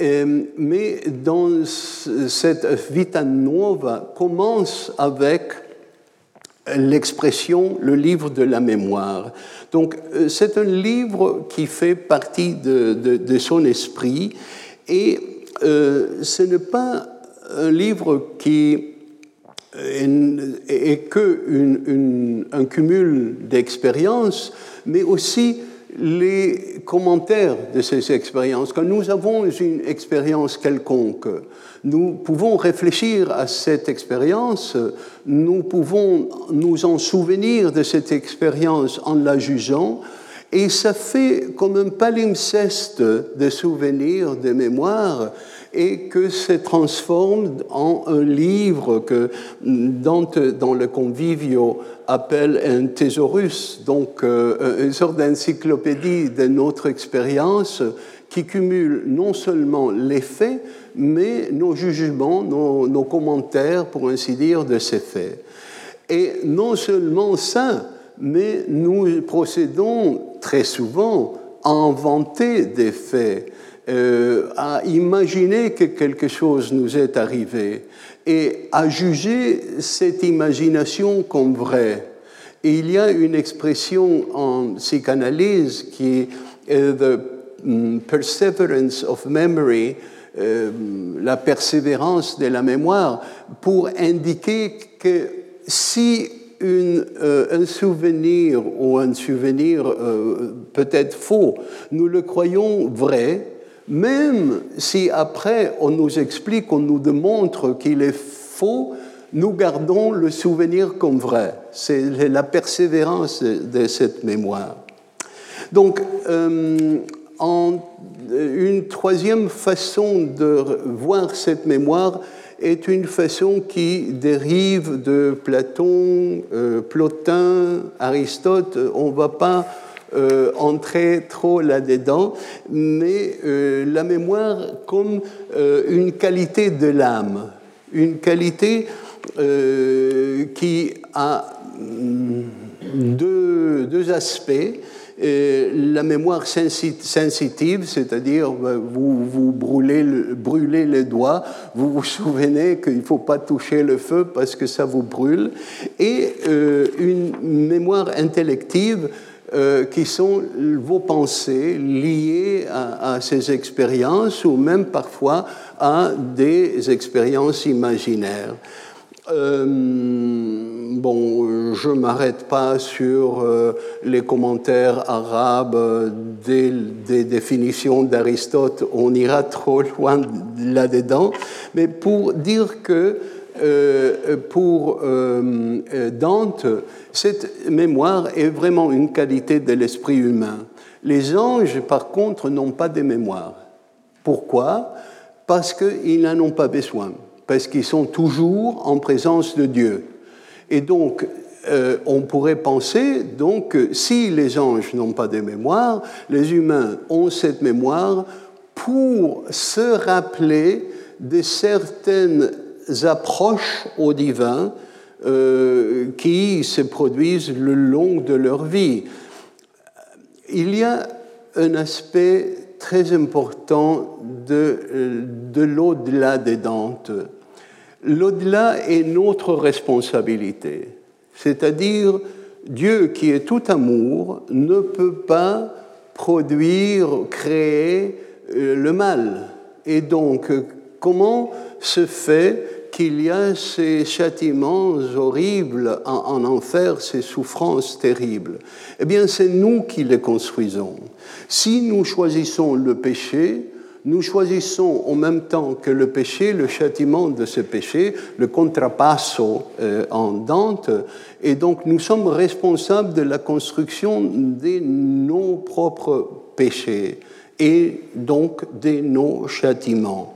Euh, mais dans cette Vita Nova commence avec l'expression le livre de la mémoire. Donc euh, c'est un livre qui fait partie de, son esprit et ce n'est pas un livre qui et que un cumul d'expériences, mais aussi les commentaires de ces expériences. Quand nous avons une expérience quelconque, nous pouvons réfléchir à cette expérience, nous pouvons nous en souvenir de cette expérience en la jugeant, et ça fait comme un palimpseste de souvenirs, de mémoires, et que se transforme en un livre que Dante, dans le Convivio, appelle un thésaurus, donc euh, une sorte d'encyclopédie de notre expérience qui cumule non seulement les faits, mais nos jugements, nos, nos commentaires, pour ainsi dire, de ces faits. Et non seulement ça, mais nous procédons très souvent à inventer des faits euh, à imaginer que quelque chose nous est arrivé et à juger cette imagination comme vraie. Il y a une expression en psychanalyse qui est the mm, perseverance of memory, euh, la persévérance de la mémoire, pour indiquer que si euh, un souvenir ou un souvenir peut-être faux, nous le croyons vrai, même si après on nous explique, on nous démontre qu'il est faux, nous gardons le souvenir comme vrai. C'est la persévérance de cette mémoire. Donc, euh, une troisième façon de voir cette mémoire est une façon qui dérive de Platon, euh, Plotin, Aristote. On ne va pas euh, entrer trop là-dedans, mais euh, la mémoire comme euh, une qualité de l'âme, une qualité qui a mm, deux, deux aspects. la mémoire sensitive, c'est-à-dire vous, vous brûlez, brûlez les doigts, vous vous souvenez qu'il ne faut pas toucher le feu parce que ça vous brûle, et une mémoire intellective euh, qui sont vos pensées liées à, ces expériences ou même parfois à des expériences imaginaires. Euh, bon, je ne m'arrête pas sur euh, les commentaires arabes des, définitions d'Aristote, on ira trop loin là-dedans, mais pour dire que pour euh, Dante, cette mémoire est vraiment une qualité de l'esprit humain. Les anges, par contre, n'ont pas de mémoire. Pourquoi? Parce qu'ils n'en ont pas besoin, parce qu'ils sont toujours en présence de Dieu. Et donc, euh, on pourrait penser donc que si les anges n'ont pas de mémoire, les humains ont cette mémoire pour se rappeler de certaines approches au divin euh, qui se produisent le long de leur vie. Il y a un aspect très important de, de l'au-delà des dentes. L'au-delà est notre responsabilité. C'est-à-dire, Dieu qui est tout amour ne peut pas produire, créer euh, le mal. Et donc, comment se fait qu'il y a ces châtiments horribles en, enfer, ces souffrances terribles? Eh bien, c'est nous qui les construisons. Si nous choisissons le péché, nous choisissons en même temps que le péché, le châtiment de ce péché, le contrapasso euh, en Dante, et donc nous sommes responsables de la construction de nos propres péchés et donc de nos châtiments.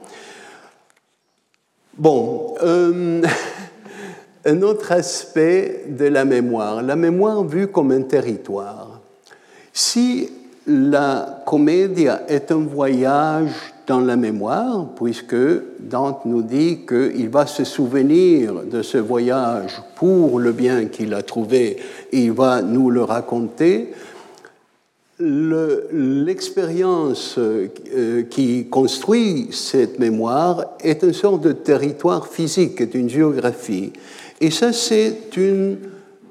Bon, euh, un autre aspect de la mémoire, la mémoire vue comme un territoire. Si la comédie est un voyage dans la mémoire, puisque Dante nous dit qu'il va se souvenir de ce voyage pour le bien qu'il a trouvé et il va nous le raconter. L'expérience euh, qui construit cette mémoire est une sorte de territoire physique, est une géographie. Et ça, c'est une,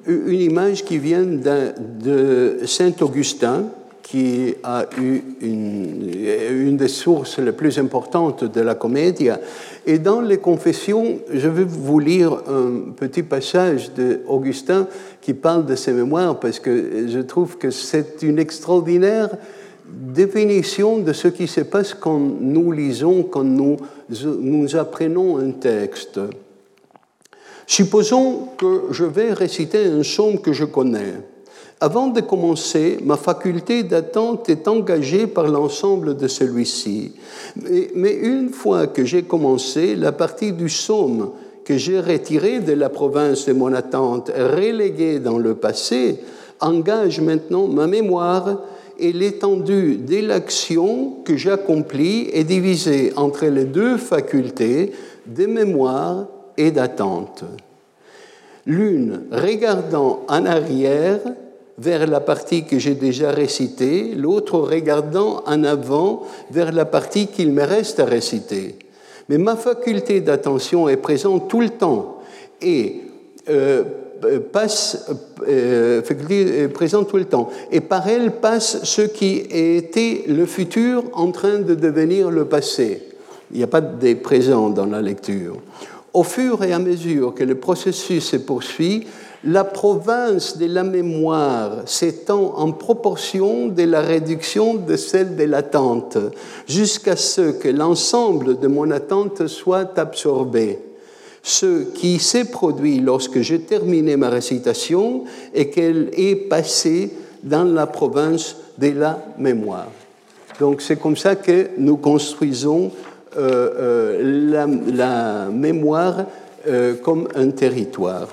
image qui vient de Saint Augustin, qui a eu une, une, des sources les plus importantes de la comédie. Et dans les confessions, je vais vous lire un petit passage d'Augustin qui parle de ses mémoires, parce que je trouve que c'est une extraordinaire définition de ce qui se passe quand nous lisons, quand nous, nous apprenons un texte. Supposons que je vais réciter un psaume que je connais. Avant de commencer, ma faculté d'attente est engagée par l'ensemble de celui-ci. Mais, une fois que j'ai commencé, la partie du psaume que j'ai retirée de la province de mon attente, reléguée dans le passé, engage maintenant ma mémoire et l'étendue de l'action que j'accomplis est divisée entre les deux facultés de mémoire et d'attente. L'une regardant en arrière vers la partie que j'ai déjà récitée, l'autre regardant en avant vers la partie qu'il me reste à réciter. Mais ma faculté d'attention est présente tout le temps et euh, passe euh, présente tout le temps et par elle passe ce qui était le futur en train de devenir le passé. Il n'y a pas de présent dans la lecture. Au fur et à mesure que le processus se poursuit, la province de la mémoire s'étend en proportion de la réduction de celle de l'attente, jusqu'à ce que l'ensemble de mon attente soit absorbé. Ce qui s'est produit lorsque j'ai terminé ma récitation est qu'elle est passée dans la province de la mémoire. Donc c'est comme ça que nous construisons euh, euh, la, mémoire euh, comme un territoire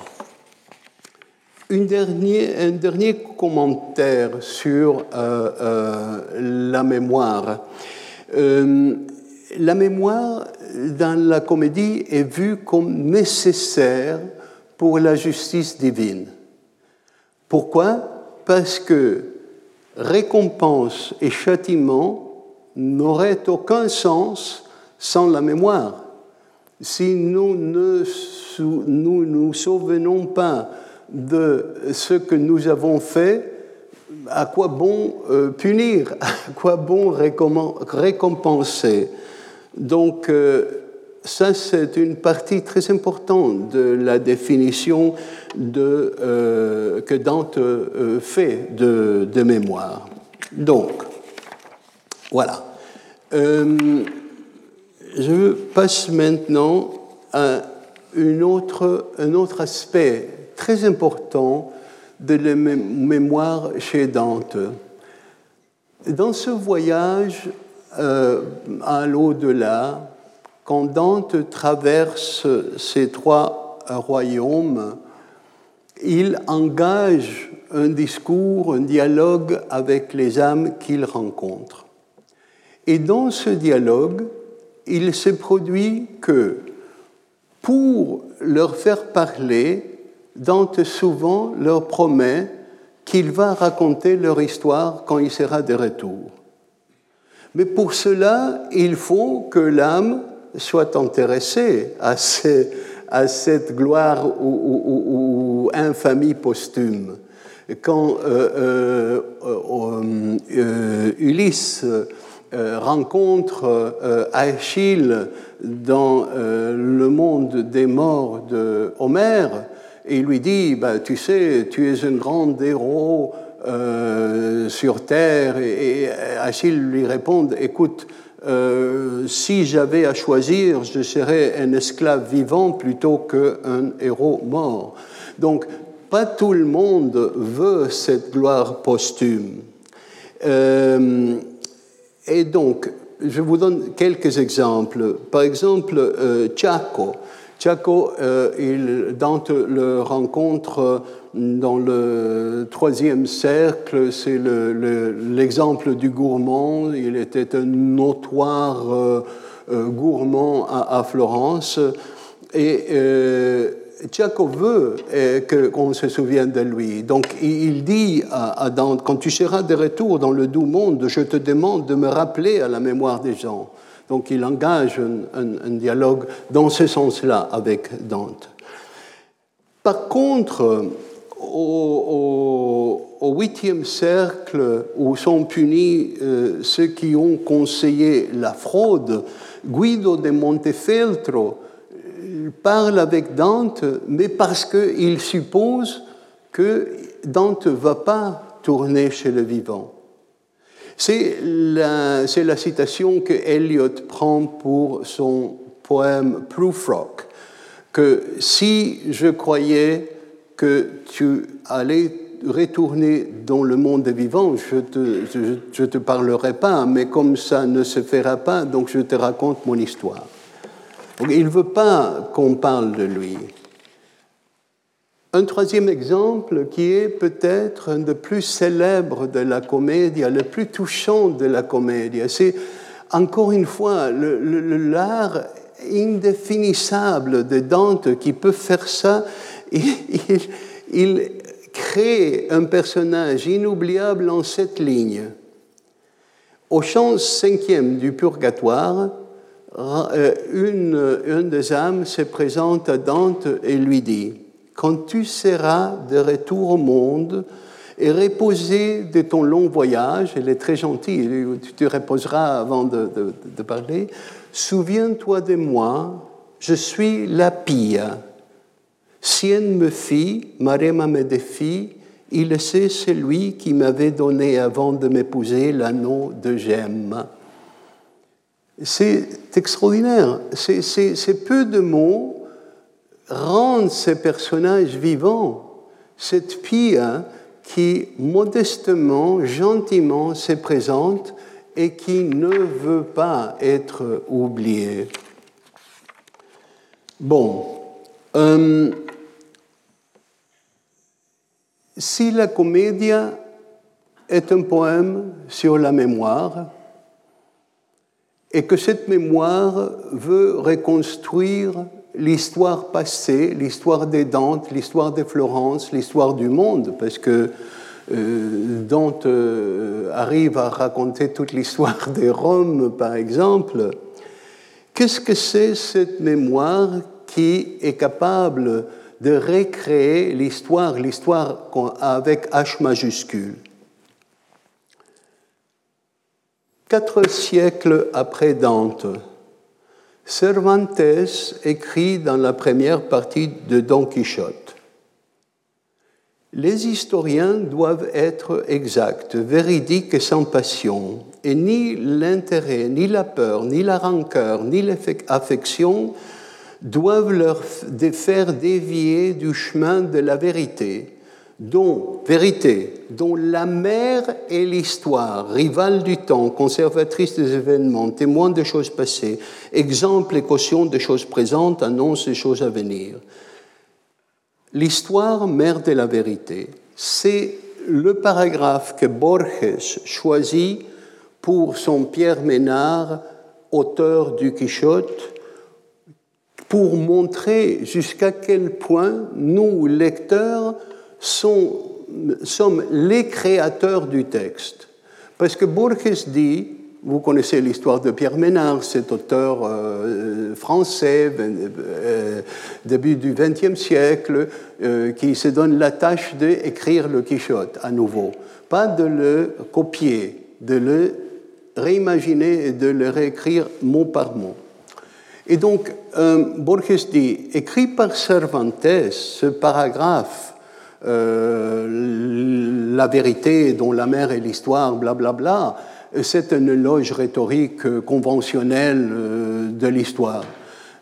un dernier commentaire sur euh, euh, la mémoire. Euh, la mémoire dans la comédie est vue comme nécessaire pour la justice divine. Pourquoi? Parce que récompense et châtiment n'auraient aucun sens sans la mémoire. Si nous ne nous, nous souvenons pas de ce que nous avons fait, à quoi bon euh, punir, à quoi bon récompenser. Donc, euh, ça, c'est une partie très importante de la définition de, euh, que Dante fait de, de, mémoire. Donc, voilà. je passe maintenant à une autre, un autre aspect très important de la mémoire chez Dante. Dans ce voyage euh, à l'au-delà, quand Dante traverse ces trois royaumes, il engage un discours, un dialogue avec les âmes qu'il rencontre. Et dans ce dialogue, il se produit que pour leur faire parler, Dante souvent leur promet qu'il va raconter leur histoire quand il sera de retour. Mais pour cela, il faut que l'âme soit intéressée à, cette gloire ou, infamie posthume. Quand euh, euh, euh, Ulysse rencontre Achille dans le monde des morts de Homère, il lui dit, bah, tu sais, tu es un grand héros euh, sur terre. Et, Achille lui répond, écoute, euh, si j'avais à choisir, je serais un esclave vivant plutôt qu'un héros mort. Donc, pas tout le monde veut cette gloire posthume. Euh, et donc, je vous donne quelques exemples. Par exemple, Chaco. Chaco, il, Dante le rencontre dans le troisième cercle, c'est l'exemple du gourmand. Il était un notoire euh, euh, gourmand à, Florence. Et euh, veut qu'on se souvienne de lui. Donc il dit à, Dante, quand tu seras de retour dans le doux monde, je te demande de me rappeler à la mémoire des gens. Donc il engage un dialogue dans ce sens-là avec Dante. Par contre, au, huitième cercle où sont punis euh, ceux qui ont conseillé la fraude, Guido de Montefeltro euh, parle avec Dante, mais parce qu'il suppose que Dante ne va pas tourner chez le vivant. C'est la, citation que Eliot prend pour son poème Prufrock, que si je croyais que tu allais retourner dans le monde des vivants, je ne te, je, te parlerai pas, mais comme ça ne se fera pas, donc je te raconte mon histoire. il ne veut pas qu'on parle de lui. Un troisième exemple qui est peut-être un des plus célèbres de la comédie, le plus touchant de la comédie, c'est encore une fois l'art indéfinissable de Dante qui peut faire ça il, crée un personnage inoubliable en cette ligne. Au chant cinquième du purgatoire, euh, une, une des âmes se présente à Dante et lui dit, Quand tu seras de retour au monde et reposé de ton long voyage, elle est très gentille, tu te reposeras avant de, parler, souviens-toi de moi, je suis la pia Sienne me fit, Marema me défie, il sait celui qui m'avait donné avant de m'épouser l'anneau de gemme. C'est extraordinaire. Ces peu de mots rendent ces personnages vivants. Cette fille hein, qui modestement, gentiment se présente et qui ne veut pas être oubliée. Bon. Euh, si la Commedia est un poème sur la mémoire, et que cette mémoire veut reconstruire l'histoire passée, l'histoire des Dante, l'histoire de Florence, l'histoire du monde, parce que euh, Dante euh, arrive à raconter toute l'histoire de Rome, par exemple. Qu'est-ce que c'est cette mémoire qui est capable de recréer l'histoire, l'histoire avec H majuscule? Quatre siècles après Dante, Cervantes écrit dans la première partie de Don Quichotte. Les historiens doivent être exacts, véridiques et sans passion, et ni l'intérêt, ni la peur, ni la rancœur, ni l'affection doivent leur faire dévier du chemin de la vérité, dont, vérité, dont la mère est l'histoire, rivale du temps, conservatrice des événements, témoin des choses passées, exemple et caution des choses présentes, annonce des choses à venir. L'histoire, mère de la vérité, c'est le paragraphe que Borges choisit pour son Pierre Ménard, auteur du Quichotte, pour montrer jusqu'à quel point nous, lecteurs, sommes les créateurs du texte. Parce que Borges dit, vous connaissez l'histoire de Pierre Ménard, cet auteur euh, français, euh, début du XXe siècle, euh, qui se donne la tâche d'écrire le Quichotte à nouveau. Pas de le copier, de le réimaginer et de le réécrire mot par mot. Et donc, Borges dit, écrit par Cervantes, ce paragraphe euh, la vérité dont la mer est l'histoire, blablabla, c'est une loge rhétorique conventionnelle euh, de l'histoire.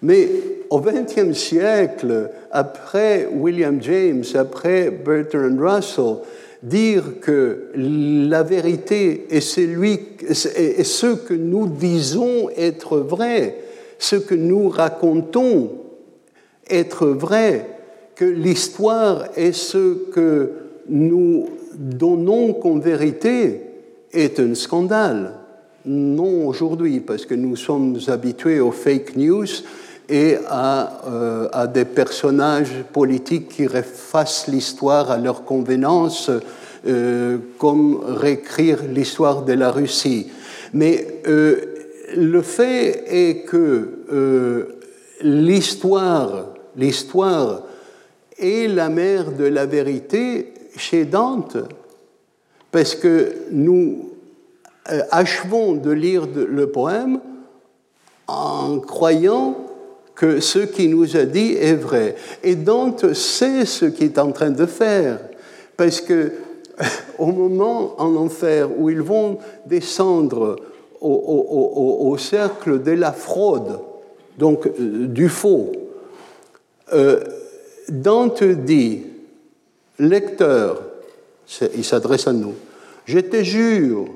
Mais au XXe siècle, après William James, après Bertrand Russell, dire que la vérité est, celui, est ce que nous disons être vrai, ce que nous racontons être vrai, que l'histoire est ce que nous donnons comme vérité est un scandale. Non aujourd'hui, parce que nous sommes habitués aux fake news et à, euh, des personnages politiques qui refassent l'histoire à leur convenance, euh, comme réécrire l'histoire de la Russie. Mais euh, le fait est que l'histoire, l'histoire et la mère de la vérité chez Dante, parce que nous euh, achevons de lire le poème en croyant que ce qu'il nous a dit est vrai. Et Dante sait ce qu'il est en train de faire, parce que au moment en enfer où ils vont descendre au, cercle de la fraude, donc euh, du faux, euh, Dante dit, lecteur, il s'adresse à nous, je te jure,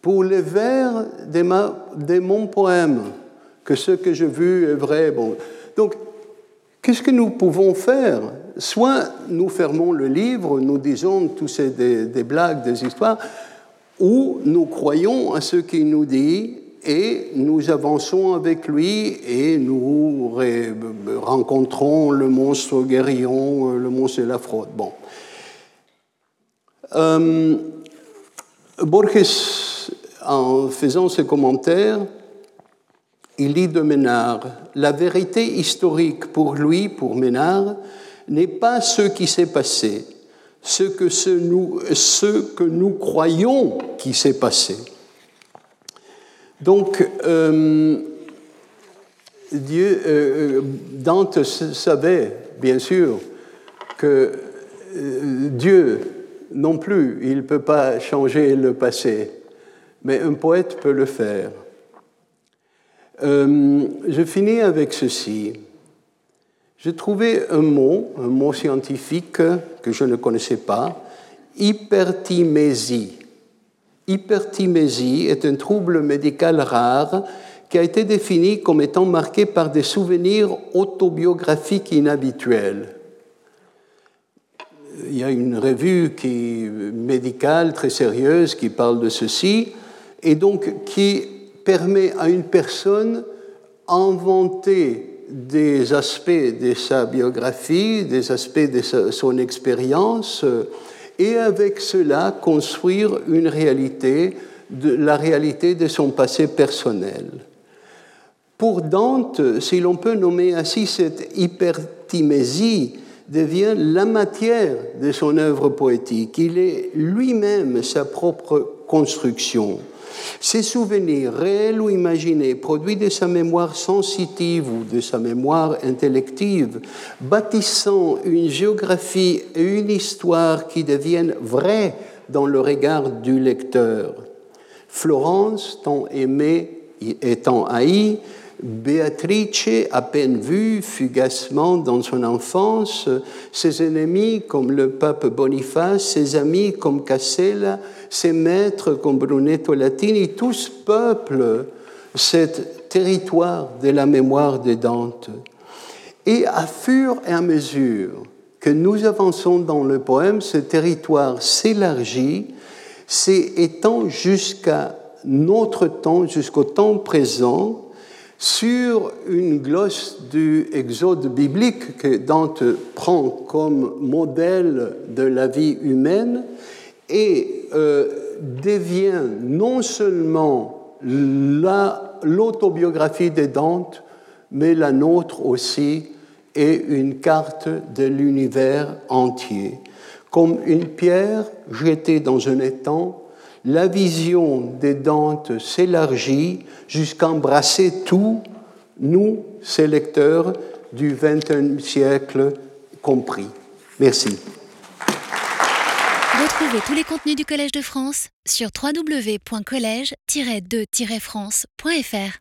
pour les vers de, mon poème, que ce que j'ai vu est vrai. Donc, qu'est-ce que nous pouvons faire? Soit nous fermons le livre, nous disons tous ces des blagues, des histoires, ou nous croyons à ce qu'il nous dit et nous avançons avec lui et nous rencontrons le monstre guérillon, le monstre de la fraude. Euh, Borges, en faisant ses commentaires, il dit de Ménard, la vérité historique pour lui, pour Ménard, n'est pas ce qui s'est passé, ce que, ce, nous, ce que nous croyons qui s'est passé. Donc, euh, Dieu, euh, Dante savait, bien sûr, que euh, Dieu non plus, il ne peut pas changer le passé, mais un poète peut le faire. je finis avec ceci. J'ai trouvé un mot, un mot scientifique que je ne connaissais pas, hypertimésie. Hypertimésie est un trouble médical rare qui a été défini comme étant marqué par des souvenirs autobiographiques inhabituels. Il y a une revue qui, médicale très sérieuse qui parle de ceci et donc qui permet à une personne d'inventer des aspects de sa biographie, des aspects de son expérience et avec cela construire une réalité, de, la réalité de son passé personnel. Pour Dante, si l'on peut nommer ainsi cette hypertimésie, devient la matière de son œuvre poétique. Il est lui-même sa propre construction. Ses souvenirs, réels ou imaginés, produits de sa mémoire sensitive ou de sa mémoire intellective, bâtissant une géographie et une histoire qui deviennent vraies dans le regard du lecteur. Florence, tant aimée et tant haïe, Béatrice, à peine vue fugacement dans son enfance, ses ennemis comme le pape Boniface, ses amis comme Cassella, ses maîtres comme Brunetto Latini, tous peuplent cet territoire de la mémoire de Dante. Et à fur et à mesure que nous avançons dans le poème, ce territoire s'élargit, s'étend jusqu'à notre temps, jusqu'au temps présent, sur une glosse du Exode biblique que Dante prend comme modèle de la vie humaine et euh, devient non seulement l'autobiographie de Dante, mais la nôtre aussi, et une carte de l'univers entier. Comme une pierre jetée dans un étang, la vision des Dante s'élargit jusqu'à embrasser tout, nous, ces lecteurs du XXIe siècle compris. Merci. Retrouvez tous les contenus du Collège de France sur www.colège-2-france.fr.